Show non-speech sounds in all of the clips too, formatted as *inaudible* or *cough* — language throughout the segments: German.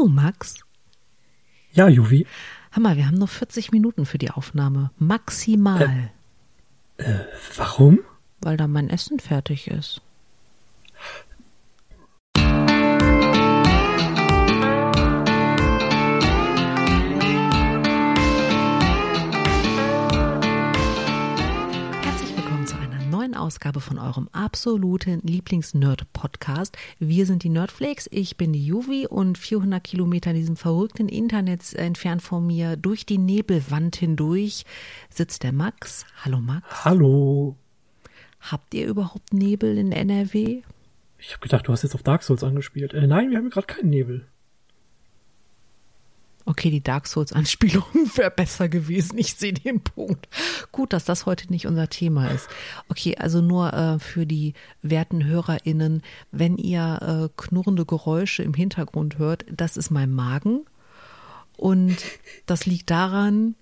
du, Max? Ja, Juvi. Hammer, wir haben noch 40 Minuten für die Aufnahme. Maximal. Äh, äh, warum? Weil da mein Essen fertig ist. Ausgabe von eurem absoluten Lieblings-Nerd-Podcast. Wir sind die Nerdflakes, ich bin die Juvi und 400 Kilometer in diesem verrückten Internet entfernt von mir durch die Nebelwand hindurch sitzt der Max. Hallo Max. Hallo. Habt ihr überhaupt Nebel in NRW? Ich habe gedacht, du hast jetzt auf Dark Souls angespielt. Äh, nein, wir haben gerade keinen Nebel. Okay, die Dark Souls-Anspielung *laughs* wäre besser gewesen. Ich sehe den Punkt. Gut, dass das heute nicht unser Thema ist. Okay, also nur äh, für die werten HörerInnen, wenn ihr äh, knurrende Geräusche im Hintergrund hört, das ist mein Magen. Und das liegt daran,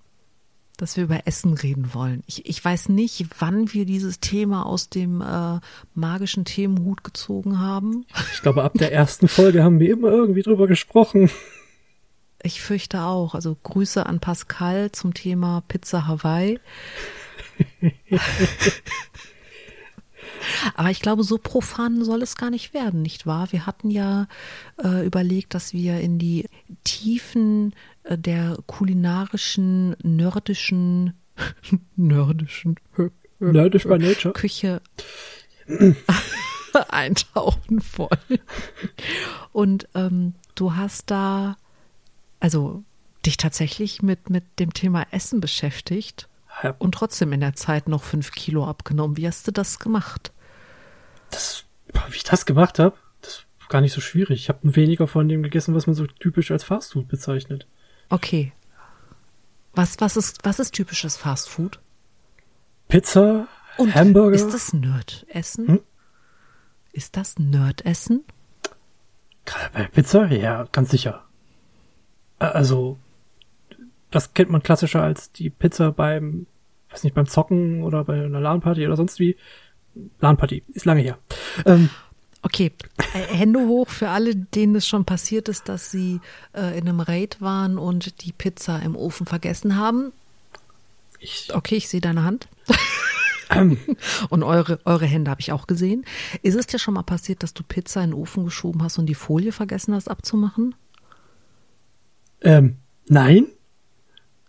dass wir über Essen reden wollen. Ich, ich weiß nicht, wann wir dieses Thema aus dem äh, magischen Themenhut gezogen haben. Ich glaube, ab der ersten Folge haben wir immer irgendwie drüber gesprochen. *laughs* Ich fürchte auch. Also Grüße an Pascal zum Thema Pizza Hawaii. *laughs* Aber ich glaube, so profan soll es gar nicht werden, nicht wahr? Wir hatten ja äh, überlegt, dass wir in die Tiefen äh, der kulinarischen, nördischen, *laughs* nördischen, *laughs* Nerdish by Nature. Küche eintauchen wollen. Und ähm, du hast da also dich tatsächlich mit, mit dem Thema Essen beschäftigt ja. und trotzdem in der Zeit noch fünf Kilo abgenommen. Wie hast du das gemacht? Das, wie ich das gemacht habe, das war gar nicht so schwierig. Ich habe weniger von dem gegessen, was man so typisch als Fastfood bezeichnet. Okay. Was, was, ist, was ist typisches Fastfood? Pizza, und Hamburger. Ist das Nerd-Essen? Hm? Ist das Nerd-Essen? Bei Pizza? Ja, ganz sicher. Also, das kennt man klassischer als die Pizza beim, weiß nicht, beim Zocken oder bei einer LAN-Party oder sonst wie. LAN-Party, ist lange her. Ähm, Okay, äh, Hände hoch für alle, denen es schon passiert ist, dass sie äh, in einem Raid waren und die Pizza im Ofen vergessen haben. Ich, okay, ich sehe deine Hand. Ähm. *laughs* und eure, eure Hände habe ich auch gesehen. Ist es dir schon mal passiert, dass du Pizza in den Ofen geschoben hast und die Folie vergessen hast abzumachen? Ähm, nein.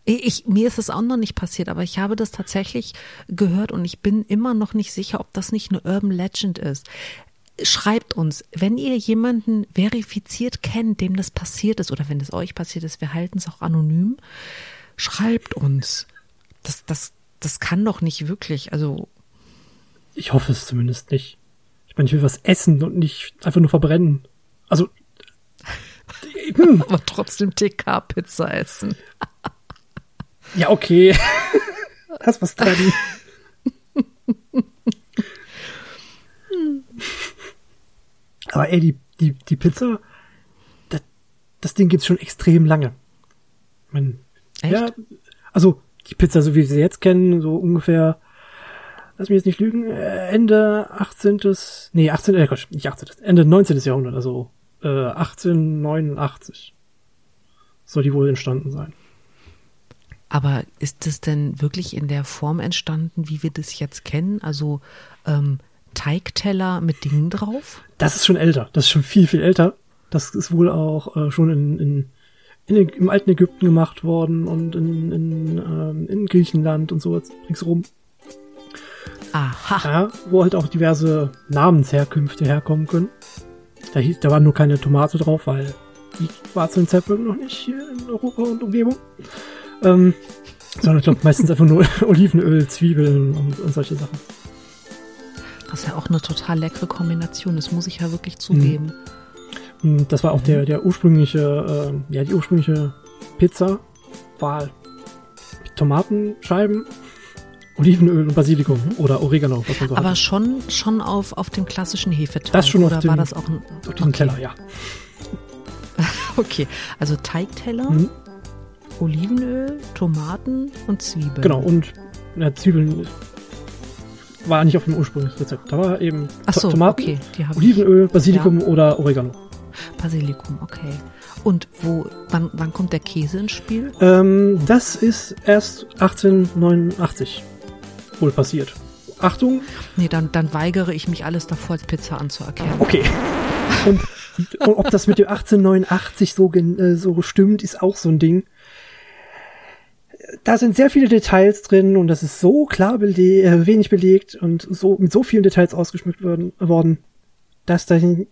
Ich, mir ist es auch noch nicht passiert, aber ich habe das tatsächlich gehört und ich bin immer noch nicht sicher, ob das nicht eine Urban Legend ist. Schreibt uns, wenn ihr jemanden verifiziert kennt, dem das passiert ist, oder wenn es euch passiert ist, wir halten es auch anonym. Schreibt uns. Das, das, das kann doch nicht wirklich, also. Ich hoffe es zumindest nicht. Ich meine, ich will was essen und nicht einfach nur verbrennen. Also, *laughs* aber trotzdem TK-Pizza essen. ja, okay. *laughs* Hast was dran. *laughs* Aber ey, die, die, die Pizza, das, das Ding gibt's schon extrem lange. Mein, Echt? Ja, also die Pizza, so wie wir sie jetzt kennen, so ungefähr, lass mich jetzt nicht lügen, Ende 18. Nee, 18. Äh, nicht 18. Ende 19. Jahrhundert, also äh, 1889 soll die wohl entstanden sein. Aber ist es denn wirklich in der Form entstanden, wie wir das jetzt kennen? Also ähm, Teigteller mit Dingen drauf? Das ist schon älter. Das ist schon viel, viel älter. Das ist wohl auch äh, schon in, in, in, im alten Ägypten gemacht worden und in, in, ähm, in Griechenland und so ringsrum. Aha. Ja, wo halt auch diverse Namensherkünfte herkommen können. Da, hieß, da war nur keine Tomate drauf, weil die war zu dem Zeitpunkt noch nicht hier in Europa und Umgebung. Ähm, sondern ich glaube meistens einfach nur *laughs* Olivenöl, Zwiebeln und, und, solche Sachen. Was ja auch eine total leckere Kombination ist, muss ich ja wirklich zugeben. Mhm. Das war auch der, der ursprüngliche, äh, ja, die ursprüngliche Pizza war Tomatenscheiben, Olivenöl und Basilikum oder Oregano, was man so Aber hat. schon, schon auf, auf dem klassischen Hefeteig. Das schon oder auf dem, war das auch ein, auf diesem okay. Teller, ja. *laughs* okay, also Teigteller, mhm. Olivenöl, Tomaten und Zwiebeln. Genau, und ja, Zwiebeln war nicht auf dem Ursprungsrezept. Da war eben so, Tomaten, okay, Olivenöl, Basilikum ja. oder Oregano. Basilikum, okay. Und wo, wann, wann kommt der Käse ins Spiel? Ähm, das ist erst 1889 wohl passiert. Achtung. Nee, dann, dann weigere ich mich alles davor als Pizza anzuerkennen. Okay. Und, und ob das mit dem 1889 so, äh, so stimmt, ist auch so ein Ding. Da sind sehr viele Details drin und das ist so klar beleg äh, wenig belegt und so mit so vielen Details ausgeschmückt worden, worden dass dahin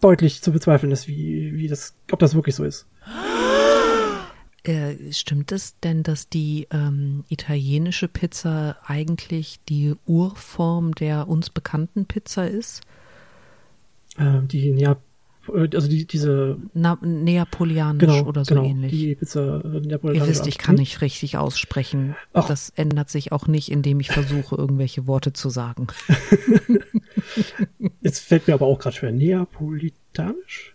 deutlich zu bezweifeln ist, wie, wie das, ob das wirklich so ist. Äh, stimmt es denn, dass die ähm, italienische Pizza eigentlich die Urform der uns bekannten Pizza ist? Äh, die Neap also die, diese Na, Neapolitanisch genau, oder so genau, ähnlich. Die Pizza äh, Neapolitanisch. Ihr wisst, ich kann nicht richtig aussprechen. Ach. Das ändert sich auch nicht, indem ich versuche, irgendwelche Worte zu sagen. *laughs* Jetzt fällt mir aber auch gerade schwer. Neapolitanisch?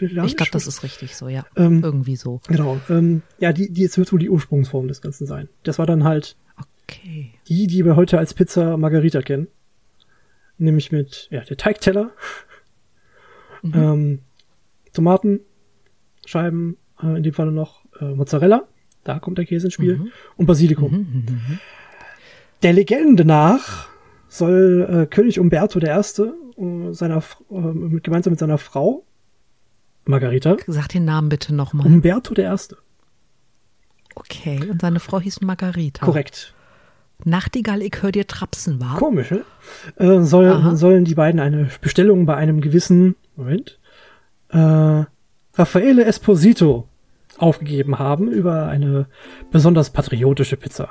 Ich glaube, das ist richtig so, ja. Ähm, Irgendwie so. Genau. Ähm, ja, die, die jetzt wird wohl die Ursprungsform des Ganzen sein. Das war dann halt okay. die, die wir heute als Pizza Margarita kennen. Nämlich mit, ja, der Teigteller, mhm. ähm, Tomaten, Scheiben, äh, in dem Falle noch äh, Mozzarella, da kommt der Käse ins Spiel, mhm. und Basilikum. Mhm, mhm, mhm. der Legende nach soll äh, König Umberto I. Äh, seiner, äh, gemeinsam mit seiner Frau Margarita. Sag den Namen bitte nochmal. Umberto der Erste. Okay, und seine Frau hieß Margarita. Korrekt. Nachtigall, ich hör dir trapsen, war. Komisch, ne? Äh, soll, sollen die beiden eine Bestellung bei einem gewissen, Moment, äh, Raffaele Esposito aufgegeben haben über eine besonders patriotische Pizza.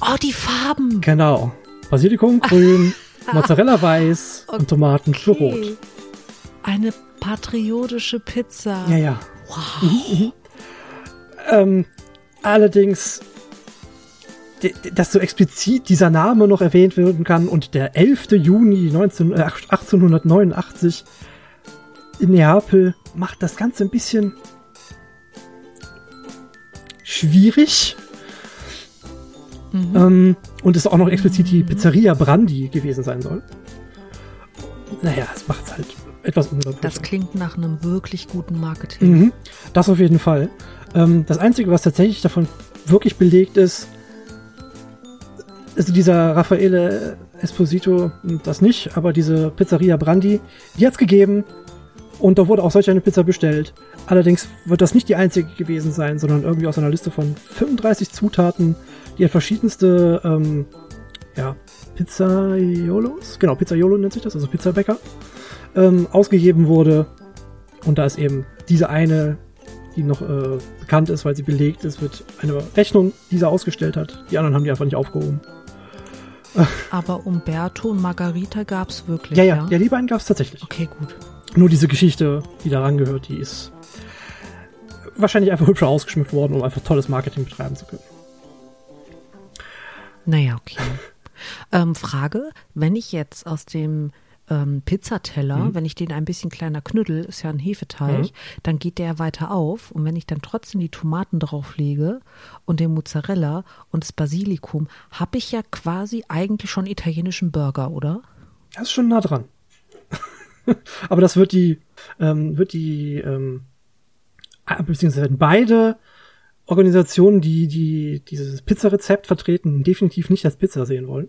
Oh, die Farben! Genau. Basilikum grün, *laughs* Mozzarella weiß okay. und Tomaten für rot. Eine patriotische Pizza. Ja, ja. Wow. Mhm, mhm. Ähm, allerdings, dass so explizit dieser Name noch erwähnt werden kann und der 11. Juni 19, äh, 1889 in Neapel macht das Ganze ein bisschen schwierig. Mhm. Ähm, und es auch noch explizit die Pizzeria Brandi gewesen sein soll. Naja, es macht es halt etwas unglaublich. Das klingt nach einem wirklich guten Marketing. Mhm, das auf jeden Fall. Ähm, das Einzige, was tatsächlich davon wirklich belegt ist, ist dieser Raffaele Esposito, das nicht, aber diese Pizzeria Brandi, die hat es gegeben und da wurde auch solch eine Pizza bestellt. Allerdings wird das nicht die einzige gewesen sein, sondern irgendwie aus einer Liste von 35 Zutaten, die an verschiedenste ähm, ja, Pizzaiolos, genau, Pizzaiolo nennt sich das, also Pizzabäcker, ähm, ausgegeben wurde. Und da ist eben diese eine, die noch äh, bekannt ist, weil sie belegt ist, wird eine Rechnung, die sie ausgestellt hat. Die anderen haben die einfach nicht aufgehoben. Aber Umberto und Margarita gab es wirklich. Ja, ja, ja, ja, die beiden gab es tatsächlich. Okay, gut. Nur diese Geschichte, die daran gehört, die ist wahrscheinlich einfach hübscher ausgeschmückt worden, um einfach tolles Marketing betreiben zu können. Naja, okay. *laughs* ähm, Frage, wenn ich jetzt aus dem ähm, Pizzateller, mhm. wenn ich den ein bisschen kleiner knüttel, ist ja ein Hefeteig, mhm. dann geht der weiter auf. Und wenn ich dann trotzdem die Tomaten drauflege und den Mozzarella und das Basilikum, habe ich ja quasi eigentlich schon italienischen Burger, oder? Das ist schon nah dran. *laughs* Aber das wird die, ähm, wird die, ähm, beziehungsweise beide Organisationen, die, die dieses Pizzarezept vertreten, definitiv nicht als Pizza sehen wollen.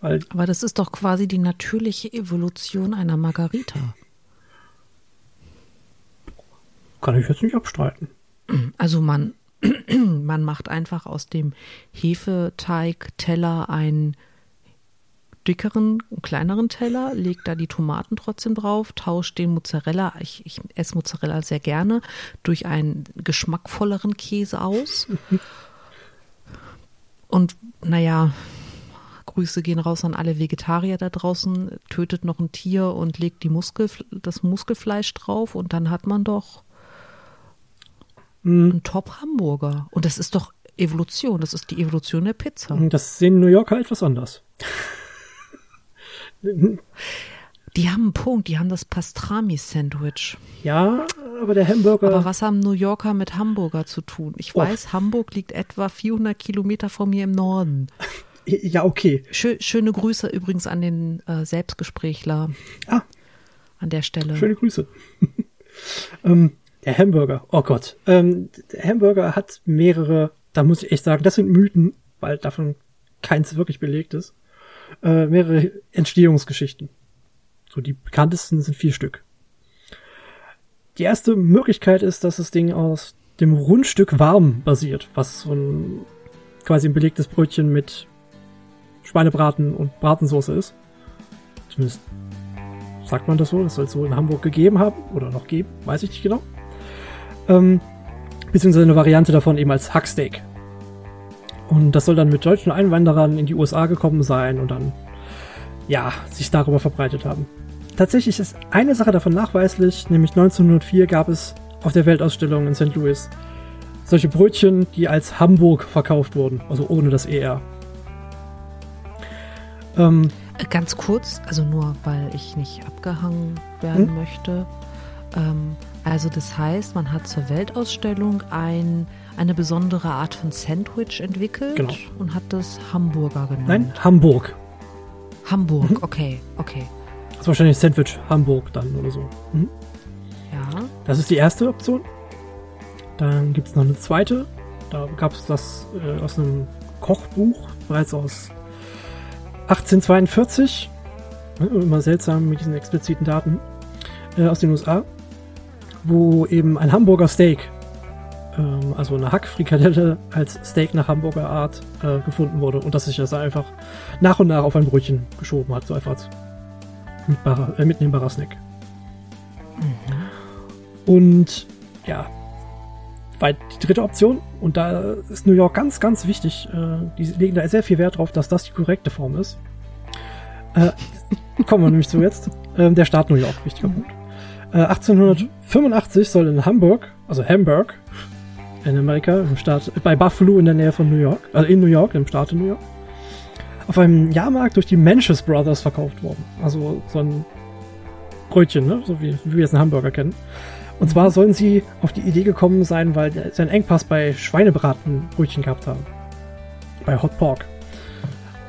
Weil Aber das ist doch quasi die natürliche Evolution einer Margarita. Kann ich jetzt nicht abstreiten. Also man, *clears throat* man macht einfach aus dem Hefeteig-Teller einen dickeren, kleineren Teller, legt da die Tomaten trotzdem drauf, tauscht den Mozzarella, ich, ich esse Mozzarella sehr gerne, durch einen geschmackvolleren Käse aus. *laughs* Und naja, Grüße gehen raus an alle Vegetarier da draußen, tötet noch ein Tier und legt die Muskel, das Muskelfleisch drauf und dann hat man doch mhm. einen Top-Hamburger. Und das ist doch Evolution, das ist die Evolution der Pizza. Das sehen New Yorker etwas anders. Die haben einen Punkt, die haben das Pastrami-Sandwich. Ja, aber der Hamburger. Aber was haben New Yorker mit Hamburger zu tun? Ich oh. weiß, Hamburg liegt etwa 400 Kilometer von mir im Norden. Ja, okay. Schö schöne Grüße übrigens an den äh, Selbstgesprächler. Ah. an der Stelle. Schöne Grüße. *laughs* ähm, der Hamburger, oh Gott. Ähm, der Hamburger hat mehrere, da muss ich echt sagen, das sind Mythen, weil davon keins wirklich belegt ist. Äh, mehrere Entstehungsgeschichten. So die bekanntesten sind vier Stück. Die erste Möglichkeit ist, dass das Ding aus dem Rundstück warm basiert, was so ein quasi ein belegtes Brötchen mit Schweinebraten und Bratensoße ist. Zumindest sagt man das so, das soll es so in Hamburg gegeben haben oder noch geben, weiß ich nicht genau. Ähm, beziehungsweise eine Variante davon eben als Hacksteak. Und das soll dann mit deutschen Einwanderern in die USA gekommen sein und dann, ja, sich darüber verbreitet haben. Tatsächlich ist eine Sache davon nachweislich, nämlich 1904 gab es auf der Weltausstellung in St. Louis solche Brötchen, die als Hamburg verkauft wurden, also ohne das ER. Ähm, Ganz kurz, also nur weil ich nicht abgehangen werden hm? möchte. Ähm, also das heißt, man hat zur Weltausstellung ein, eine besondere Art von Sandwich entwickelt genau. und hat das Hamburger genannt. Nein, Hamburg. Hamburg, mhm. okay, okay. Das ist wahrscheinlich Sandwich Hamburg dann oder so. Mhm. Ja. Das ist die erste Option. Dann gibt es noch eine zweite. Da gab es das äh, aus einem Kochbuch, bereits aus 1842. Immer seltsam mit diesen expliziten Daten. Äh, aus den USA wo eben ein Hamburger Steak, ähm, also eine Hackfrikadelle als Steak nach Hamburger Art äh, gefunden wurde und dass sich das einfach nach und nach auf ein Brötchen geschoben hat, so einfach als mitbarer, äh, mitnehmbarer Snack. Mhm. Und ja, war die dritte Option und da ist New York ganz, ganz wichtig. Äh, die legen da sehr viel Wert drauf, dass das die korrekte Form ist. Äh, *laughs* kommen wir nämlich zu jetzt. Ähm, der Staat New York, wichtiger Punkt. 1885 äh, soll in Hamburg, also Hamburg, in Amerika, im Staat, bei Buffalo in der Nähe von New York, also in New York, im Staat New York, auf einem Jahrmarkt durch die Manches Brothers verkauft worden. Also so ein Brötchen, ne? so wie, wie wir jetzt einen Hamburger kennen. Und zwar sollen sie auf die Idee gekommen sein, weil sie einen Engpass bei Schweinebratenbrötchen gehabt haben. Bei Hot Pork.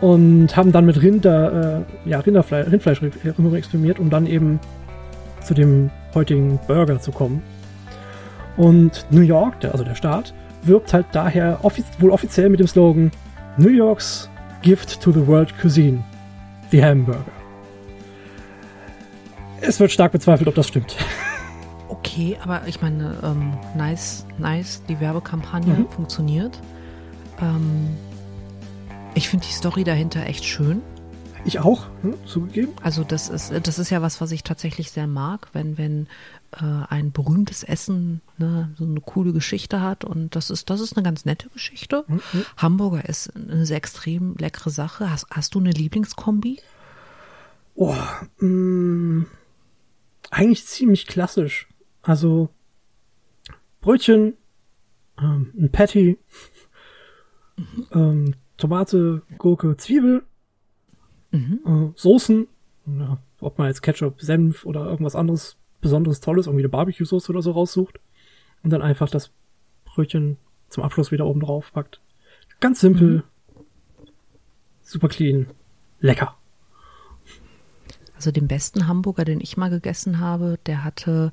Und haben dann mit Rinder, äh, ja, Rinderfleisch, Rindfleisch experimentiert, um dann eben zu dem heutigen Burger zu kommen. Und New York, der, also der Staat, wirbt halt daher offiz wohl offiziell mit dem Slogan New York's Gift to the World Cuisine, die Hamburger. Es wird stark bezweifelt, ob das stimmt. *laughs* Okay, aber ich meine, ähm, nice, nice, die Werbekampagne mhm. funktioniert. Ähm, ich finde die Story dahinter echt schön. Ich auch, hm, zugegeben. Also das ist, das ist ja was, was ich tatsächlich sehr mag, wenn, wenn äh, ein berühmtes Essen ne, so eine coole Geschichte hat. Und das ist, das ist eine ganz nette Geschichte. Mhm. Hamburger ist eine sehr extrem leckere Sache. Hast, hast du eine Lieblingskombi? Oh, mh, mm, eigentlich ziemlich klassisch. Also Brötchen, ähm, ein Patty, mhm. ähm, Tomate, Gurke, Zwiebel Mhm. Äh, Soßen, ja, ob man jetzt Ketchup, Senf oder irgendwas anderes besonderes Tolles, irgendwie eine Barbecue-Soße oder so raussucht und dann einfach das Brötchen zum Abschluss wieder oben drauf packt. Ganz simpel, mhm. super clean, lecker. Also den besten Hamburger, den ich mal gegessen habe, der hatte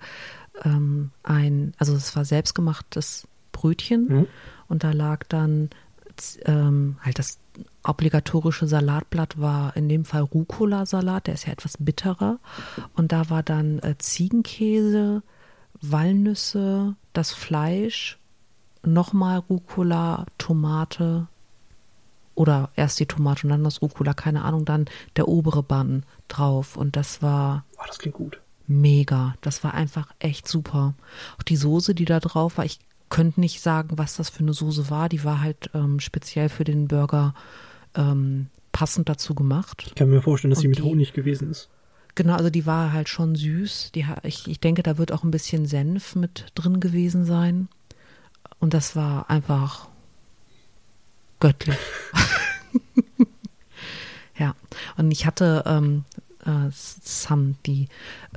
ähm, ein, also es war selbstgemachtes Brötchen mhm. und da lag dann ähm, halt das obligatorische Salatblatt war in dem Fall Rucola-Salat, der ist ja etwas bitterer. Und da war dann äh, Ziegenkäse, Walnüsse, das Fleisch, nochmal Rucola, Tomate oder erst die Tomate und dann das Rucola, keine Ahnung, dann der obere Bann drauf. Und das war. Oh, das klingt gut. Mega. Das war einfach echt super. Auch die Soße, die da drauf war, ich könnte nicht sagen, was das für eine Soße war. Die war halt ähm, speziell für den Burger ähm, passend dazu gemacht. Ich kann mir vorstellen, dass sie mit Honig gewesen ist. Genau, also die war halt schon süß. Die, ich, ich denke, da wird auch ein bisschen Senf mit drin gewesen sein. Und das war einfach göttlich. *laughs* *laughs* ja, und ich hatte ähm, äh, Sam, die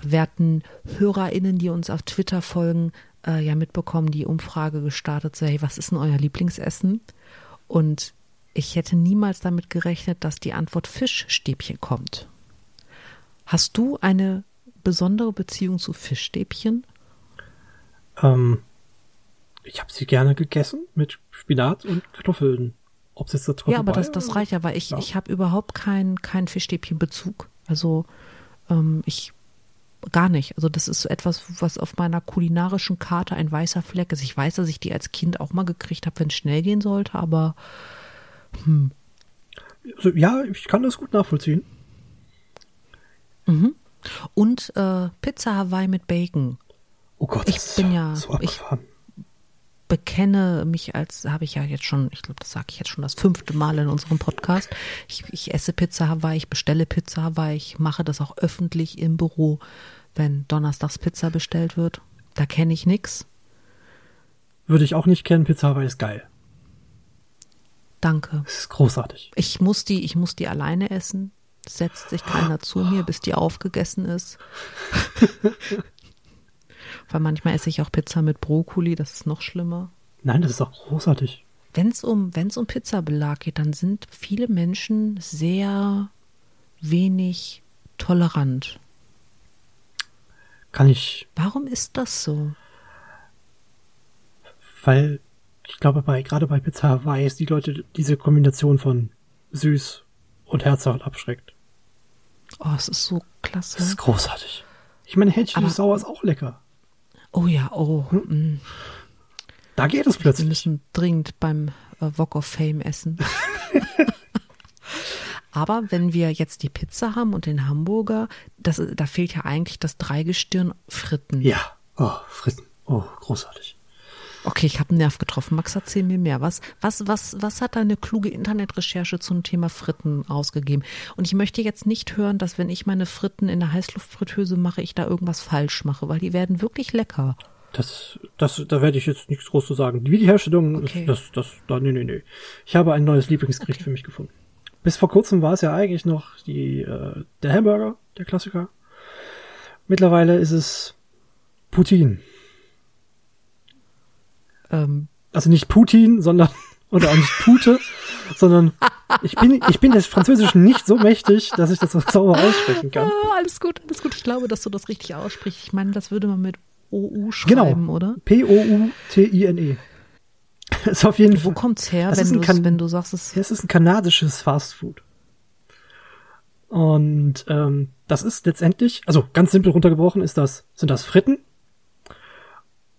werten HörerInnen, die uns auf Twitter folgen, äh, ja mitbekommen, die Umfrage gestartet, so, hey, was ist denn euer Lieblingsessen? Und ich hätte niemals damit gerechnet, dass die Antwort Fischstäbchen kommt. Hast du eine besondere Beziehung zu Fischstäbchen? Ähm, ich habe sie gerne gegessen mit Spinat und Kartoffeln. Ob es jetzt da Ja, aber das, das reicht ja, weil ich, ja. ich habe überhaupt keinen kein Fischstäbchenbezug. Also ähm, ich gar nicht. Also das ist so etwas, was auf meiner kulinarischen Karte ein weißer Fleck ist. Ich weiß, dass ich die als Kind auch mal gekriegt habe, wenn es schnell gehen sollte, aber hm. Also, ja, ich kann das gut nachvollziehen. Mhm. Und äh, Pizza Hawaii mit Bacon. Oh Gott, ich bin ja, so ich bekenne mich als, habe ich ja jetzt schon, ich glaube, das sage ich jetzt schon das fünfte Mal in unserem Podcast. Ich, ich esse Pizza Hawaii, ich bestelle Pizza Hawaii, ich mache das auch öffentlich im Büro, wenn donnerstags Pizza bestellt wird. Da kenne ich nichts. Würde ich auch nicht kennen, Pizza Hawaii ist geil. Danke. Das ist großartig. Ich muss die, ich muss die alleine essen. Setzt sich keiner zu mir, bis die aufgegessen ist. *laughs* Weil manchmal esse ich auch Pizza mit Brokkoli, das ist noch schlimmer. Nein, das ist auch großartig. Wenn es um, wenn's um Pizzabelag geht, dann sind viele Menschen sehr wenig tolerant. Kann ich. Warum ist das so? Weil ich glaube, bei, gerade bei Pizza Hawaii ist die Leute diese Kombination von süß und herzhaft abschreckt. Oh, es ist so klasse. Das ist großartig. Ich meine, Hähnchen Aber, sauer ist auch lecker. Oh ja, oh. Hm? Da geht es plötzlich. Wir müssen dringend beim äh, Walk of Fame essen. *laughs* Aber wenn wir jetzt die Pizza haben und den Hamburger, das, da fehlt ja eigentlich das Dreigestirn Fritten. Ja, oh, Fritten. Oh, großartig. Okay, ich habe einen Nerv getroffen. Max, erzähl mir mehr. Was, was, was, was hat deine kluge Internetrecherche zum Thema Fritten ausgegeben? Und ich möchte jetzt nicht hören, dass wenn ich meine Fritten in der Heißluftfritteuse mache, ich da irgendwas falsch mache, weil die werden wirklich lecker. Das, das, da werde ich jetzt nichts groß zu sagen. Wie die Herstellung, okay. das, das, da, nee, nee, nee. Ich habe ein neues Lieblingsgericht okay. für mich gefunden. Bis vor kurzem war es ja eigentlich noch die, äh, der Hamburger, der Klassiker. Mittlerweile ist es Poutine. Ähm, also nicht Putin, sondern *laughs* oder auch nicht Pute, sondern ich bin ich bin des Französischen nicht so mächtig, dass ich das so sauber aussprechen kann. Ah, alles gut, alles gut. Ich glaube, dass du das richtig aussprichst. Ich meine, das würde man mit OU schreiben, genau. oder? P O U T I N E. *laughs* ist auf jeden Wo Fall. Wo kommt's her, wenn du wenn du sagst es? Es ist ein kanadisches Fastfood. Und ähm, das ist letztendlich, also ganz simpel runtergebrochen, ist das sind das Fritten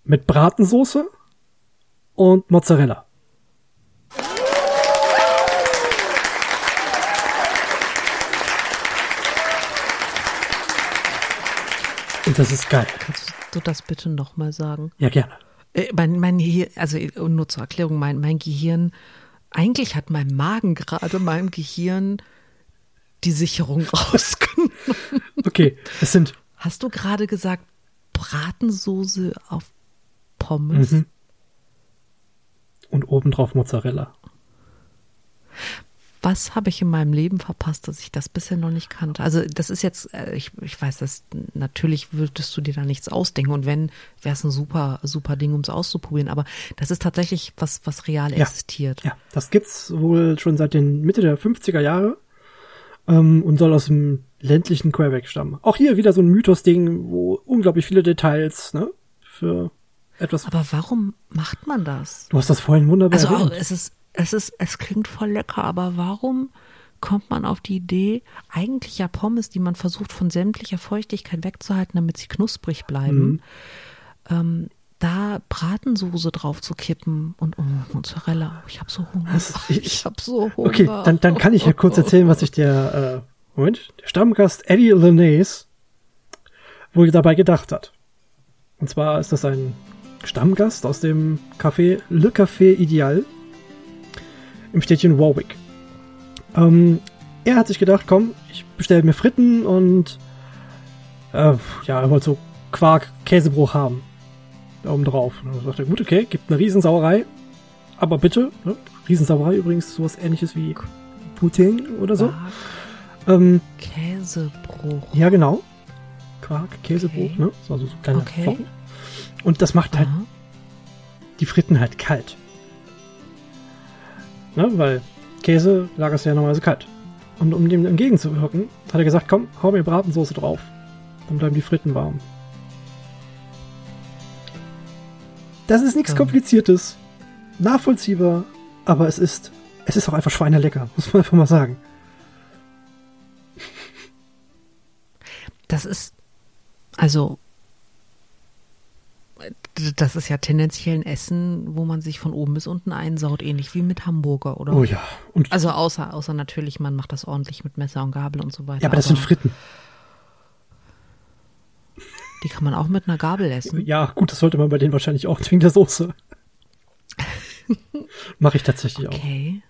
mit Bratensoße und Mozzarella. Und das ist geil. Kannst du das bitte nochmal sagen? Ja, gerne. Äh, mein, mein Gehirn, also nur zur Erklärung, mein, mein Gehirn, eigentlich hat mein Magen gerade meinem Gehirn die Sicherung *laughs* rausgenommen. Okay, es sind. Hast du gerade gesagt, Bratensoße auf Pommes? Mhm und obendrauf Mozzarella. Was habe ich in meinem Leben verpasst, dass ich das bisher noch nicht kannte? Also das ist jetzt, äh, ich, ich weiß, dass natürlich würdest du dir da nichts ausdenken und wenn, wäre es ein super, super Ding, um es auszuprobieren. Aber das ist tatsächlich was, was real ja, existiert. Ja, das gibt's wohl schon seit den Mitte der 50er Jahre ähm, und soll aus dem ländlichen Quebec stammen. Auch hier wieder so ein Mythos-Ding, wo unglaublich viele Details ne, für etwas. Aber warum macht man das? Du hast das vorhin wunderbar Also erwähnt. es ist, es ist, es klingt voll lecker, aber warum kommt man auf die Idee, eigentlich ja Pommes, die man versucht von sämtlicher Feuchtigkeit wegzuhalten, damit sie knusprig bleiben, mhm. ähm, da Bratensoße drauf zu kippen und oh, Mozzarella. Ich habe so Hunger. Das, *laughs* ich, ich habe so Hunger. Okay, dann, dann kann ich ja kurz erzählen, was sich der äh, Moment, der Stammgast Eddie Linnaeus wohl dabei gedacht hat. Und zwar ist das ein Stammgast aus dem Café Le Café Ideal im Städtchen Warwick. Ähm, er hat sich gedacht, komm, ich bestelle mir Fritten und äh, ja, er wollte so Quark, Käsebruch haben. Da oben drauf. Und dann sagt er, gut, okay, gibt eine Riesensauerei, aber bitte, ne? Riesensauerei übrigens sowas ähnliches wie Putin oder so. Ähm, Käsebruch. Ja, genau. Quark, Käsebruch, okay. ne? So, also so kleine okay. Flocken. Und das macht halt Aha. die Fritten halt kalt. Ne, weil Käse lagerst du ja normalerweise kalt. Und um dem entgegenzuwirken, hat er gesagt, komm, hau mir Bratensoße drauf. Dann bleiben die Fritten warm. Das ist nichts Kompliziertes. Nachvollziehbar, aber es ist, es ist auch einfach schweinelecker, muss man einfach mal sagen. Das ist, also, das ist ja tendenziell ein Essen, wo man sich von oben bis unten einsaut, ähnlich wie mit Hamburger, oder? Oh ja. Und also außer, außer natürlich, man macht das ordentlich mit Messer und Gabel und so weiter. Ja, aber das aber sind Fritten. Die kann man auch mit einer Gabel essen. Ja, gut, das sollte man bei denen wahrscheinlich auch wegen der Soße. *laughs* Mache ich tatsächlich okay. auch. Okay.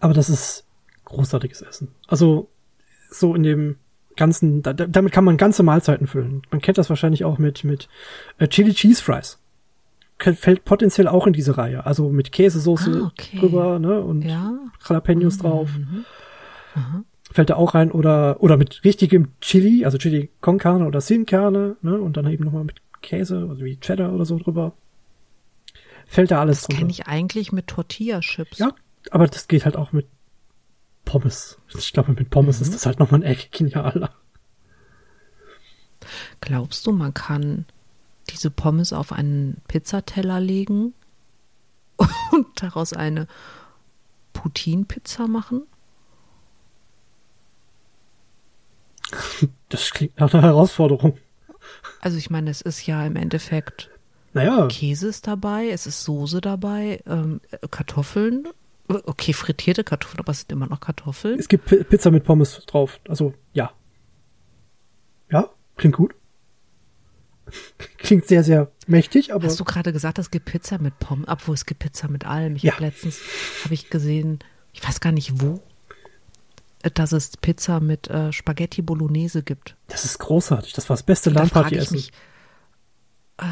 Aber das ist großartiges Essen. Also so in dem ganzen, da, damit kann man ganze Mahlzeiten füllen. Man kennt das wahrscheinlich auch mit mit äh, Chili Cheese Fries. Fällt potenziell auch in diese Reihe. Also mit Käsesoße ah, okay. drüber, ne? Und ja. Jalapenos mhm. drauf. Mhm. Fällt da auch rein oder oder mit richtigem Chili, also Chili con Carne oder Sin Carne, ne? Und dann eben nochmal mit Käse, also wie Cheddar oder so drüber. Fällt da alles Das kenne ich eigentlich mit Tortilla-Chips. Ja, aber das geht halt auch mit Pommes. Ich glaube, mit Pommes mhm. ist das halt nochmal ein Eck genialer. Glaubst du, man kann diese Pommes auf einen Pizzateller legen *laughs* und daraus eine Poutine-Pizza machen? Das klingt nach einer Herausforderung. Also ich meine, es ist ja im Endeffekt naja. Käse ist dabei, es ist Soße dabei, ähm, Kartoffeln Okay, frittierte Kartoffeln, aber es sind immer noch Kartoffeln. Es gibt P Pizza mit Pommes drauf. Also, ja. Ja, klingt gut. *laughs* klingt sehr, sehr mächtig, aber. Hast du gerade gesagt, es gibt Pizza mit Pommes, obwohl es gibt Pizza mit allem. Ich ja. habe letztens, habe ich gesehen, ich weiß gar nicht wo, dass es Pizza mit äh, Spaghetti Bolognese gibt. Das ist großartig. Das war das beste Landparty-Essen. Äh,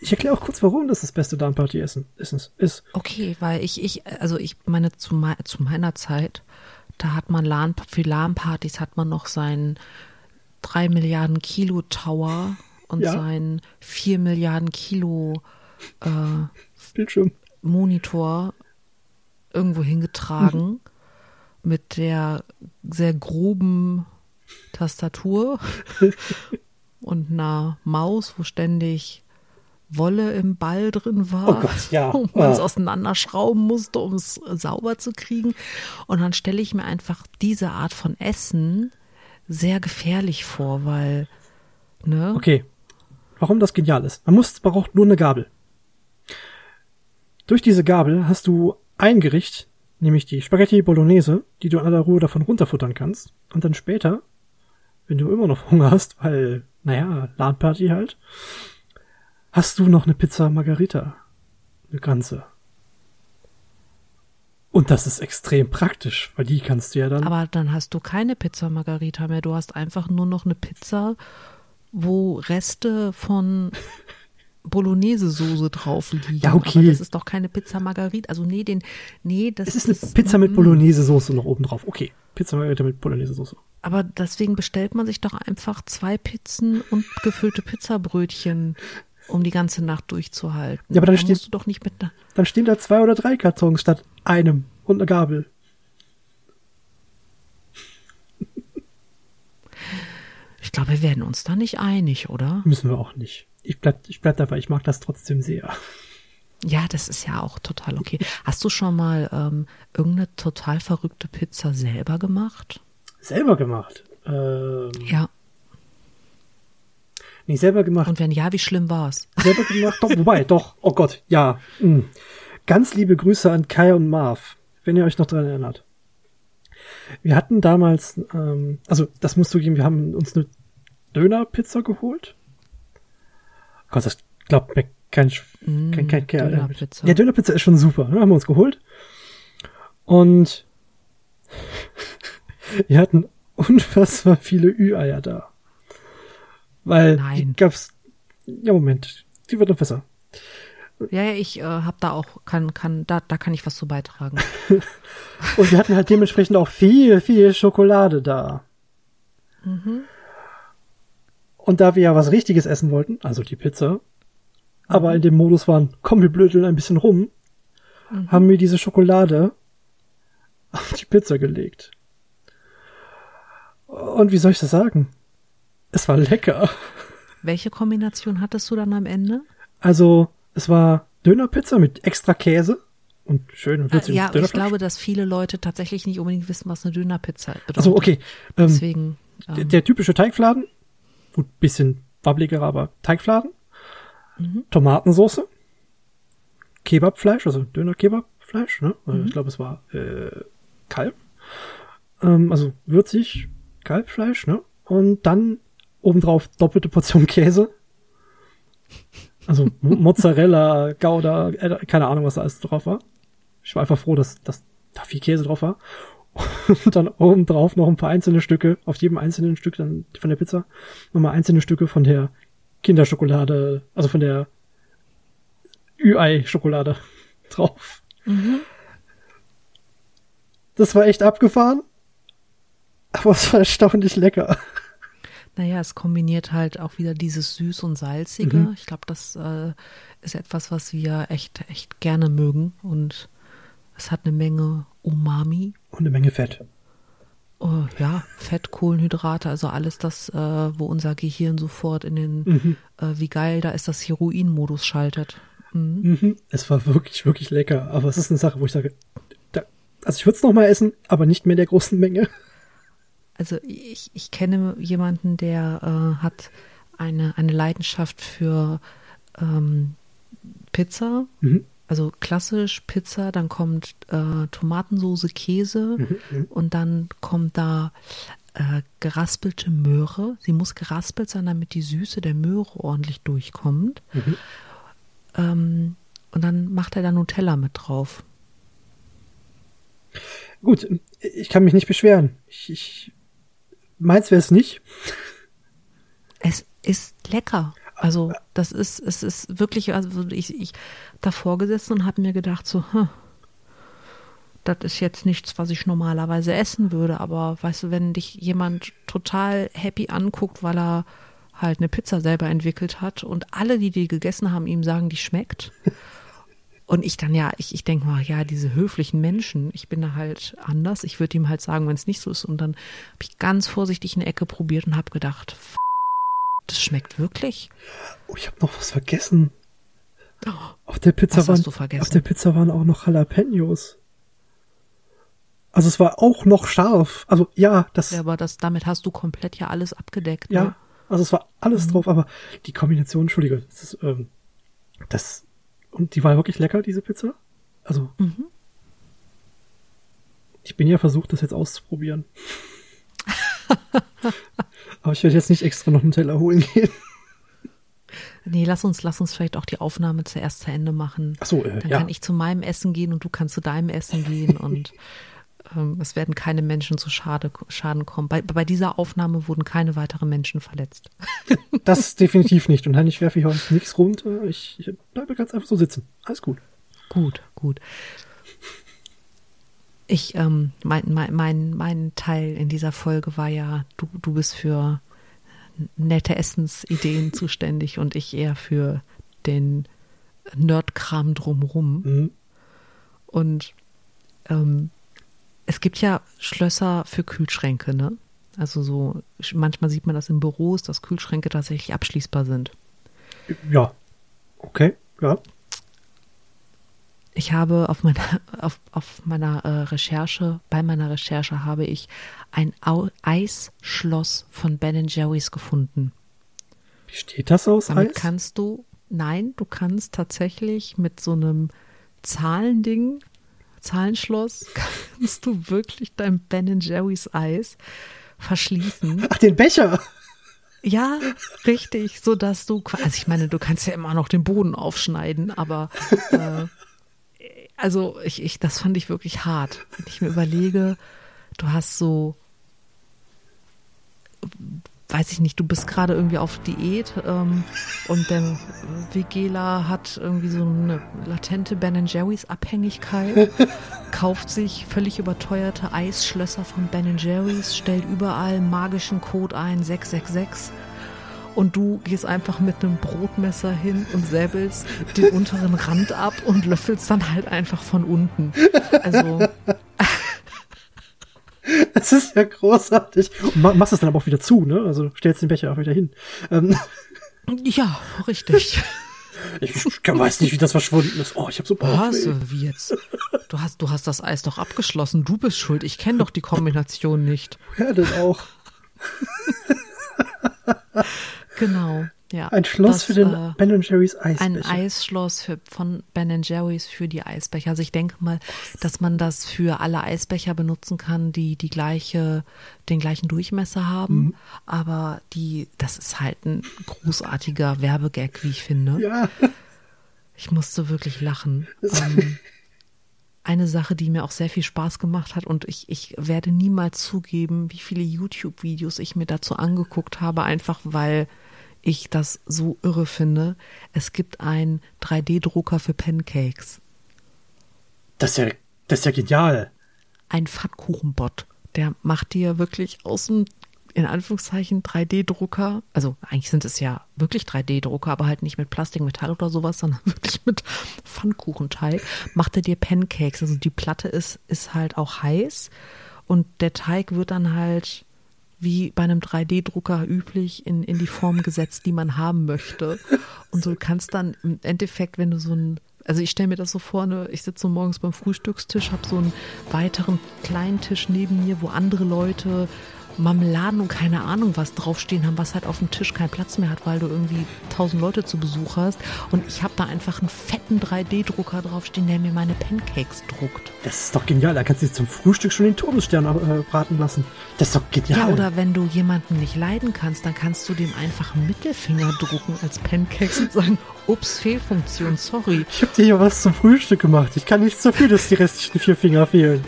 ich erkläre auch kurz, warum das das beste Darmparty-Essen ist. Okay, weil ich, ich, also ich meine, zu, me zu meiner Zeit, da hat man LAN, für LAN-Partys hat man noch seinen drei Milliarden Kilo Tower und ja. seinen vier Milliarden Kilo äh, Bildschirm. Monitor irgendwo hingetragen mhm. mit der sehr groben Tastatur *laughs* und einer Maus, wo ständig Wolle im Ball drin war, oh Gott, ja. *laughs* und man es ah. auseinanderschrauben musste, um es sauber zu kriegen. Und dann stelle ich mir einfach diese Art von Essen sehr gefährlich vor, weil, ne? Okay. Warum das genial ist? Man muss, braucht nur eine Gabel. Durch diese Gabel hast du ein Gericht, nämlich die Spaghetti Bolognese, die du in aller Ruhe davon runterfuttern kannst. Und dann später, wenn du immer noch Hunger hast, weil, naja, LAN-Party halt, hast du noch eine Pizza Margarita. Eine ganze. Und das ist extrem praktisch, weil die kannst du ja dann. Aber dann hast du keine Pizza Margarita mehr. Du hast einfach nur noch eine Pizza, wo Reste von *laughs* Bolognese-Soße drauf liegen. Ja, okay. Aber das ist doch keine Pizza Margarita. Also nee, den, nee, das ist. Es ist eine Pizza mit Bolognese-Soße noch oben drauf. Okay. Pizza Margarita mit Bolognese-Soße. Aber deswegen bestellt man sich doch einfach zwei Pizzen und gefüllte Pizzabrötchen um die ganze Nacht durchzuhalten. Ja, aber dann, dann steht, du doch nicht mit Dann stehen da zwei oder drei Kartons statt einem und eine Gabel. Ich glaube, wir werden uns da nicht einig, oder? Müssen wir auch nicht. Ich bleib, ich bleib dabei, ich mag das trotzdem sehr. Ja, das ist ja auch total okay. Hast du schon mal ähm, irgendeine total verrückte Pizza selber gemacht? Selber gemacht? Ähm, ja. Nee, selber gemacht. Und wenn ja, wie schlimm war's? *laughs* Selber gemacht, doch, wobei, doch, oh Gott, ja. Mh. Ganz liebe Grüße an Kai und Marv, wenn ihr euch noch dran erinnert. Wir hatten damals, ähm, also das musst du geben, wir haben uns eine Dönerpizza geholt. Gott, das glaubt mir kein, mm, kein, kein Kerl. Dönerpizza. Ja, Dönerpizza ist schon super, ne? haben wir uns geholt. Und *laughs* wir hatten unfassbar viele Ü-Eier da. Weil Nein. gab's. Ja, Moment. Die wird noch besser. Ja, ja, ich äh, habe da auch, kann, kann, da, da kann ich was zu beitragen. *laughs* *laughs* und wir hatten halt dementsprechend auch viel, viel Schokolade da. Mhm. Und da wir ja was Richtiges essen wollten, also die Pizza, mhm. aber in dem Modus waren, komm, wir blödeln ein bisschen rum, mhm. haben wir diese Schokolade auf die Pizza gelegt. Und wie soll ich das sagen? Es war lecker. Welche Kombination hattest du dann am Ende? Also, es war Dönerpizza mit extra Käse und schön würzig. Ja, ich glaube, dass viele Leute tatsächlich nicht unbedingt wissen, was eine Dönerpizza bedeutet. Also okay. Ähm, Deswegen. Ähm, der, der, typische Teigfladen, gut, bisschen wabbliger, aber Teigfladen, mhm. Tomatensauce, Kebabfleisch, also Döner-Kebabfleisch, ne? Mhm. Ich glaube, es war äh, Kalb. Ähm, also würzig, Kalbfleisch, ne? Und dann obendrauf doppelte Portion Käse. Also Mozzarella, Gouda, äh, keine Ahnung, was da alles drauf war. Ich war einfach froh, dass, dass da viel Käse drauf war. Und dann obendrauf noch ein paar einzelne Stücke, auf jedem einzelnen Stück dann von der Pizza, nochmal einzelne Stücke von der Kinderschokolade, also von der Ü-Ei-Schokolade *laughs* drauf. Mhm. Das war echt abgefahren, aber es war erstaunlich lecker. Naja, es kombiniert halt auch wieder dieses Süß und Salzige. Mhm. Ich glaube, das äh, ist etwas, was wir echt, echt gerne mögen. Und es hat eine Menge Umami. Und eine Menge Fett. Oh, ja, Fett, Kohlenhydrate, also alles das, äh, wo unser Gehirn sofort in den, mhm. äh, wie geil da ist, das Heroin-Modus schaltet. Mhm. Mhm. Es war wirklich, wirklich lecker. Aber es ist eine Sache, wo ich sage, da, also ich würde es nochmal essen, aber nicht mehr in der großen Menge. Also ich, ich kenne jemanden, der äh, hat eine, eine Leidenschaft für ähm, Pizza. Mhm. Also klassisch Pizza, dann kommt äh, Tomatensoße, Käse mhm, mhm. und dann kommt da äh, geraspelte Möhre. Sie muss geraspelt sein, damit die Süße der Möhre ordentlich durchkommt. Mhm. Ähm, und dann macht er da Nutella mit drauf. Gut, ich kann mich nicht beschweren. Ich, ich Meins wäre es nicht. Es ist lecker. Also das ist, es ist wirklich, also ich, ich davor gesessen und habe mir gedacht, so, hm, das ist jetzt nichts, was ich normalerweise essen würde, aber weißt du, wenn dich jemand total happy anguckt, weil er halt eine Pizza selber entwickelt hat und alle, die die gegessen haben, ihm sagen, die schmeckt *laughs* und ich dann ja, ich, ich denke mal, ja, diese höflichen Menschen, ich bin da halt anders. Ich würde ihm halt sagen, wenn es nicht so ist. Und dann habe ich ganz vorsichtig eine Ecke probiert und habe gedacht, das schmeckt wirklich. Oh, ich habe noch was vergessen. Oh, auf der Pizza waren, auf der Pizza waren auch noch Jalapenos. Also es war auch noch scharf. Also ja, das. Ja, aber das, damit hast du komplett ja alles abgedeckt. Ja, ne? also es war alles mhm. drauf, aber die Kombination, entschuldige, das ist, ähm, das und die war wirklich lecker, diese Pizza. Also, mhm. ich bin ja versucht, das jetzt auszuprobieren. *laughs* Aber ich werde jetzt nicht extra noch einen Teller holen gehen. Nee, lass uns, lass uns vielleicht auch die Aufnahme zuerst zu Ende machen. Ach so, äh, Dann ja. kann ich zu meinem Essen gehen und du kannst zu deinem Essen gehen und *laughs* ähm, es werden keine Menschen zu Schade, Schaden kommen. Bei, bei dieser Aufnahme wurden keine weiteren Menschen verletzt. *laughs* Das definitiv nicht. Und nein, ich werfe hier heute nichts runter. Ich, ich bleibe ganz einfach so sitzen. Alles gut. Gut, gut. Ich, ähm, mein, mein, mein, mein Teil in dieser Folge war ja, du, du bist für nette Essensideen *laughs* zuständig und ich eher für den Nerdkram drumrum. Mhm. Und ähm, es gibt ja Schlösser für Kühlschränke, ne? Also so, manchmal sieht man das in Büros, dass Kühlschränke tatsächlich abschließbar sind. Ja. Okay, ja. Ich habe auf meiner, *laughs* auf, auf meiner äh, Recherche, bei meiner Recherche habe ich ein Au Eisschloss von Ben Jerry's gefunden. Wie steht das aus Damit Eis? kannst du, nein, du kannst tatsächlich mit so einem Zahlending Zahlenschloss *laughs* kannst du wirklich dein Ben Jerry's Eis verschließen. Ach, den Becher. Ja, richtig, so dass du, also ich meine, du kannst ja immer noch den Boden aufschneiden, aber äh, also ich, ich, das fand ich wirklich hart. Wenn ich mir überlege, du hast so weiß ich nicht, du bist gerade irgendwie auf Diät ähm, und der Vigela hat irgendwie so eine latente Ben Jerry's Abhängigkeit, *laughs* kauft sich völlig überteuerte Eisschlösser von Ben Jerry's, stellt überall magischen Code ein, 666 und du gehst einfach mit einem Brotmesser hin und säbelst den *laughs* unteren Rand ab und löffelst dann halt einfach von unten. Also *laughs* Das ist ja großartig. Und machst es dann aber auch wieder zu, ne? Also stellst den Becher auch wieder hin. Ähm. Ja, richtig. Ich weiß nicht, wie das verschwunden ist. Oh, ich habe so Was? Wie jetzt? Du hast, du hast das Eis doch abgeschlossen. Du bist schuld. Ich kenne doch die Kombination nicht. Ja, das auch. genau. Ja, ein Schloss das, für den äh, Ben Jerry's Eisbecher. Ein Eisschloss für, von Ben Jerry's für die Eisbecher. Also ich denke mal, dass man das für alle Eisbecher benutzen kann, die die gleiche, den gleichen Durchmesser haben. Mhm. Aber die, das ist halt ein großartiger Werbegag, wie ich finde. Ja. Ich musste wirklich lachen. Ähm, *laughs* eine Sache, die mir auch sehr viel Spaß gemacht hat und ich, ich werde niemals zugeben, wie viele YouTube-Videos ich mir dazu angeguckt habe, einfach weil ich das so irre finde. Es gibt einen 3D-Drucker für Pancakes. Das ist ja, das ist ja genial. Ein Pfannkuchenbot. Der macht dir wirklich aus dem, in Anführungszeichen, 3D-Drucker. Also eigentlich sind es ja wirklich 3D-Drucker, aber halt nicht mit Plastik, Metall oder sowas, sondern *laughs* wirklich mit Pfannkuchenteig. Macht er dir Pancakes. Also die Platte ist, ist halt auch heiß und der Teig wird dann halt wie bei einem 3D-Drucker üblich in, in die Form gesetzt, die man haben möchte. Und du kannst dann im Endeffekt, wenn du so ein, also ich stelle mir das so vor, ne, ich sitze so morgens beim Frühstückstisch, habe so einen weiteren kleinen Tisch neben mir, wo andere Leute Marmeladen und keine Ahnung was draufstehen haben, was halt auf dem Tisch keinen Platz mehr hat, weil du irgendwie tausend Leute zu Besuch hast. Und ich habe da einfach einen fetten 3D-Drucker draufstehen, der mir meine Pancakes druckt. Das ist doch genial. Da kannst du zum Frühstück schon den Todesstern äh, braten lassen. Das ist doch genial. Ja, oder wenn du jemanden nicht leiden kannst, dann kannst du dem einfach einen Mittelfinger drucken als Pancakes und sagen, ups, Fehlfunktion, sorry. Ich habe dir ja was zum Frühstück gemacht. Ich kann nichts dafür, dass die restlichen vier Finger fehlen.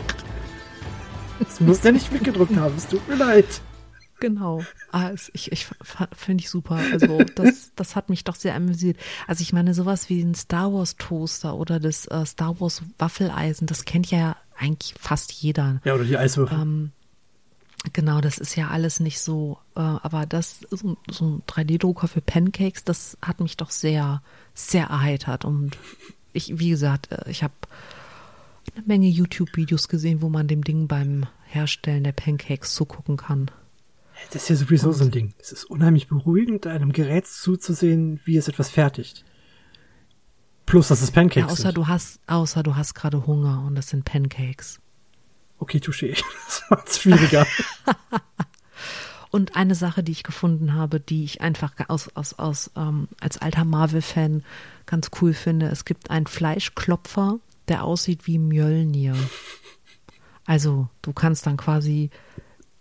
Das muss der nicht mitgedrückt haben. Es tut mir leid. Genau. Ah, ich, ich finde ich super. Also *laughs* das, das hat mich doch sehr amüsiert. Also ich meine, sowas wie ein Star Wars Toaster oder das äh, Star Wars Waffeleisen, das kennt ja eigentlich fast jeder. Ja, oder die Eiswürfel. Ähm, genau, das ist ja alles nicht so. Äh, aber das, so, so ein 3D-Drucker für Pancakes, das hat mich doch sehr, sehr erheitert. Und ich, wie gesagt, äh, ich habe eine Menge YouTube-Videos gesehen, wo man dem Ding beim Herstellen der Pancakes zugucken kann. Das ist ja sowieso Und so ein Ding. Es ist unheimlich beruhigend, einem Gerät zuzusehen, wie es etwas fertigt. Plus, dass es Pancakes ja, außer sind. Du hast, außer du hast gerade Hunger und das sind Pancakes. Okay, touché. *laughs* Das macht's schwieriger. *laughs* und eine Sache, die ich gefunden habe, die ich einfach aus, aus, aus ähm, als alter Marvel-Fan ganz cool finde. Es gibt einen Fleischklopfer, der aussieht wie Mjölnir. Also du kannst dann quasi,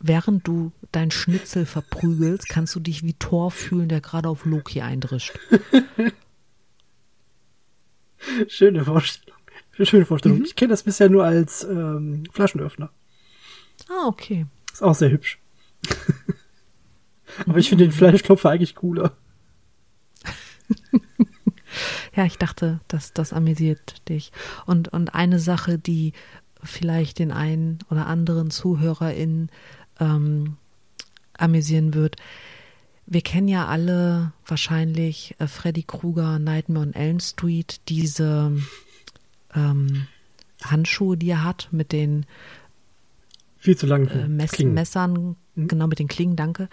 während du dein Schnitzel verprügelst, kannst du dich wie Thor fühlen, der gerade auf Loki eindrischt. Schöne Vorstellung. Schöne Vorstellung. Mhm. Ich kenne das bisher nur als ähm, Flaschenöffner. Ah, okay. Ist auch sehr hübsch. *laughs* Aber ich finde den Fleischklopfer eigentlich cooler. Ja, ich dachte, dass das amüsiert dich. Und, und eine Sache, die vielleicht den einen oder anderen ZuhörerInnen ähm, amüsieren wird. Wir kennen ja alle wahrscheinlich äh, Freddy Krueger, Nightmare on Elm Street, diese ähm, Handschuhe, die er hat mit den viel zu langen äh, Mess Messern, mhm. genau mit den Klingen, danke.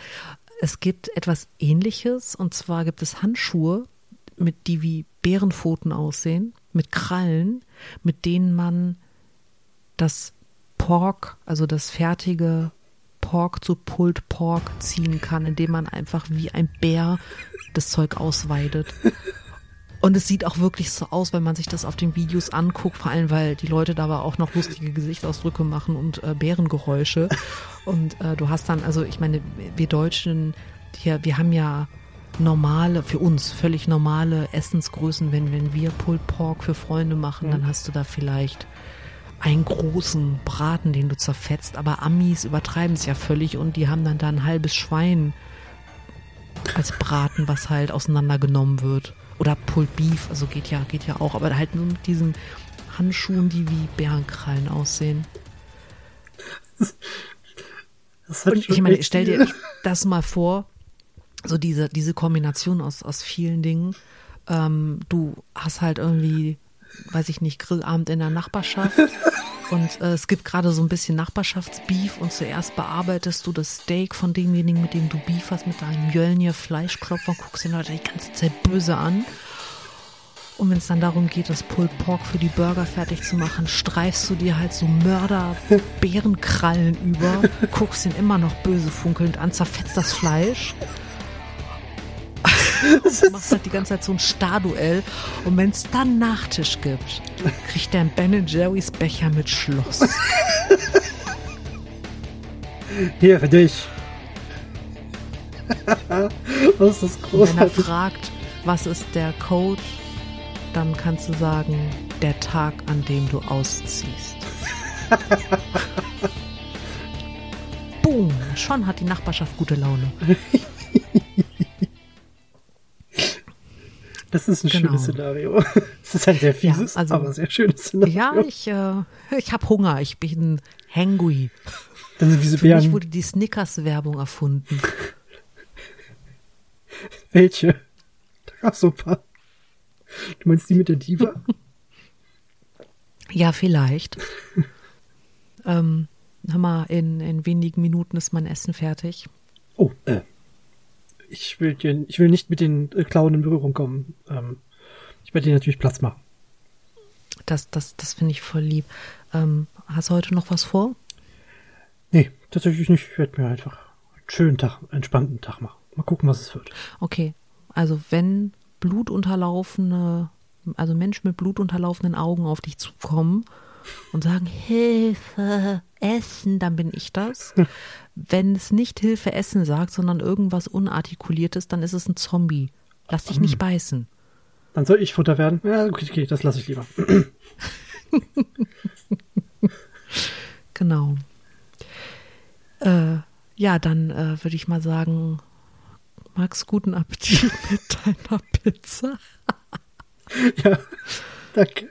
Es gibt etwas ähnliches und zwar gibt es Handschuhe, mit die wie Bärenpfoten aussehen, mit Krallen, mit denen man das Pork, also das fertige Pork zu Pulled Pork ziehen kann, indem man einfach wie ein Bär das Zeug ausweidet. Und es sieht auch wirklich so aus, wenn man sich das auf den Videos anguckt, vor allem weil die Leute dabei auch noch lustige Gesichtsausdrücke machen und äh, Bärengeräusche. Und äh, du hast dann, also ich meine, wir Deutschen, hier, wir haben ja normale, für uns völlig normale Essensgrößen, wenn, wenn wir Pulled Pork für Freunde machen, mhm. dann hast du da vielleicht einen großen Braten, den du zerfetzt. Aber Amis übertreiben es ja völlig und die haben dann da ein halbes Schwein als Braten, was halt auseinandergenommen wird. Oder Pulled Beef, also geht ja, geht ja auch, aber halt nur mit diesen Handschuhen, die wie Bärenkrallen aussehen. und ich meine, stell dir das mal vor, so diese, diese Kombination aus, aus vielen Dingen. Ähm, du hast halt irgendwie, weiß ich nicht, Grillabend in der Nachbarschaft *laughs* Und äh, es gibt gerade so ein bisschen Nachbarschaftsbeef und zuerst bearbeitest du das Steak von demjenigen, mit dem du Beef hast, mit deinem Jölnir Fleischklopfer, guckst ihn Leute die ganze Zeit böse an. Und wenn es dann darum geht, das Pulled Pork für die Burger fertig zu machen, streifst du dir halt so Mörder-Bärenkrallen über, *laughs* guckst ihn immer noch böse funkelnd an, zerfetzt das Fleisch. *laughs* Du machst halt die ganze Zeit so ein Starduell. Und wenn es dann Nachtisch gibt, kriegt der Ben Jerry's Becher mit Schloss. *laughs* Hier für dich. *laughs* was ist das großartig. Und wenn er fragt, was ist der Code, dann kannst du sagen, der Tag, an dem du ausziehst. Boom, schon hat die Nachbarschaft gute Laune. Das ist ein genau. schönes Szenario. *laughs* Es ist ein sehr fieses, ja, also, aber sehr schönes Szenario. Ja, ich, äh, ich habe Hunger. Ich bin hangry. Dann sind diese Für Bären. mich wurde die Snickers-Werbung erfunden. *laughs* Welche? Da gab es so ein paar. Du meinst die mit der Diva? ja, vielleicht. ähm, hör mal, in, in wenigen Minuten ist mein Essen fertig. Oh, äh, ich will, dir, ich will nicht mit den äh, Klauen in Berührung kommen. Ähm, ich werde dir natürlich Platz machen. Das, das, das finde ich voll lieb. Ähm, hast du heute noch was vor? Nee, tatsächlich nicht. Ich werde mir einfach einen schönen Tag, einen entspannten Tag machen. Mal gucken, was es wird. Okay, also wenn blutunterlaufene, also Menschen mit blutunterlaufenden Augen auf dich zukommen und sagen, Hilfe, Essen, dann bin ich das. *laughs* Wenn es nicht Hilfe Essen sagt, sondern irgendwas Unartikuliertes, dann ist es ein Zombie. Lass dich nicht hm. beißen. Dann soll ich Futter werden? Ja, okay, okay das lasse ich lieber. *laughs* genau. Äh, ja, dann äh, würde ich mal sagen, Max, guten Appetit *laughs* mit deiner Pizza. ja, danke.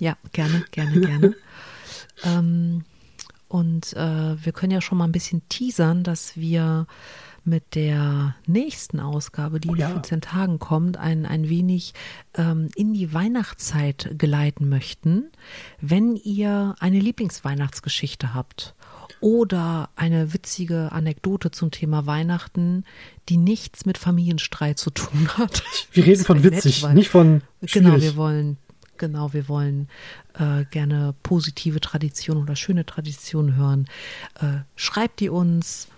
Ja, gerne, gerne, gerne. *laughs* ähm, und äh, wir können ja schon mal ein bisschen teasern, dass wir mit der nächsten Ausgabe, die oh ja. in 14 Tagen kommt, ein, ein wenig ähm, in die Weihnachtszeit geleiten möchten. Wenn ihr eine Lieblingsweihnachtsgeschichte habt oder eine witzige Anekdote zum Thema Weihnachten, die nichts mit Familienstreit zu tun hat. Wir reden von witzig, nett, nicht von schwierig. Genau, wir wollen Genau, wir wollen äh, gerne positive Traditionen oder schöne Traditionen hören. Äh, schreibt die uns,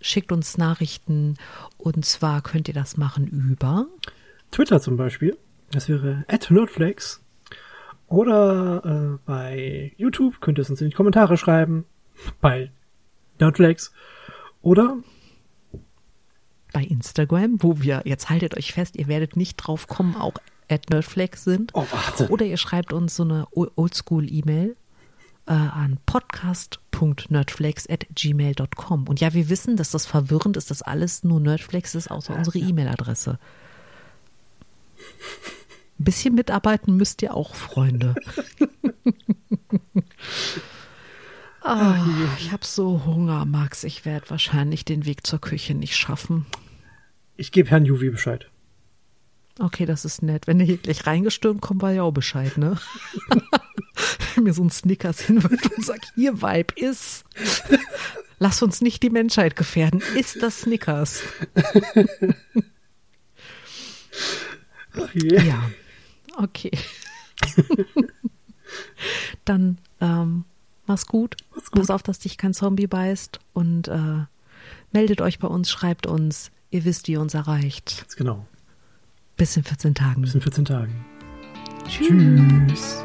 schickt uns Nachrichten und zwar könnt ihr das machen über Twitter zum Beispiel. Das wäre @nerdflex oder äh, bei YouTube könnt ihr es uns in die Kommentare schreiben bei Nerdflex oder bei Instagram, wo wir, jetzt haltet euch fest, ihr werdet nicht drauf kommen, auch at Nerdflex sind. Oh, warte. Oder ihr schreibt uns so eine Oldschool-E-Mail äh, an podcast.nerdflex at gmail.com. Und ja, wir wissen, dass das verwirrend ist, dass alles nur Nerdflex ist, außer unsere E-Mail-Adresse. Ein bisschen mitarbeiten müsst ihr auch, Freunde. oh, *laughs* ich habe so Hunger, Max. Ich werde wahrscheinlich den Weg zur Küche nicht schaffen. Ich gebe Herrn Juvi Bescheid. Okay, das ist nett. Wenn ihr hier gleich reingestürmt kommt, war ja auch Bescheid, ne? *laughs* Mir so ein Snickers hinwirft und sagt, hier Vibe ist. Lass uns nicht die Menschheit gefährden. Ist das Snickers? Okay. Ja, okay. *laughs* Dann ähm, mach's gut. mach's gut. Pass auf, dass dich kein Zombie beißt und äh, meldet euch bei uns, schreibt uns. Ihr wisst, wie ihr uns erreicht. Ganz genau. Bis in 14 Tagen. Bis in 14 Tagen. Tschüss. Tschüss.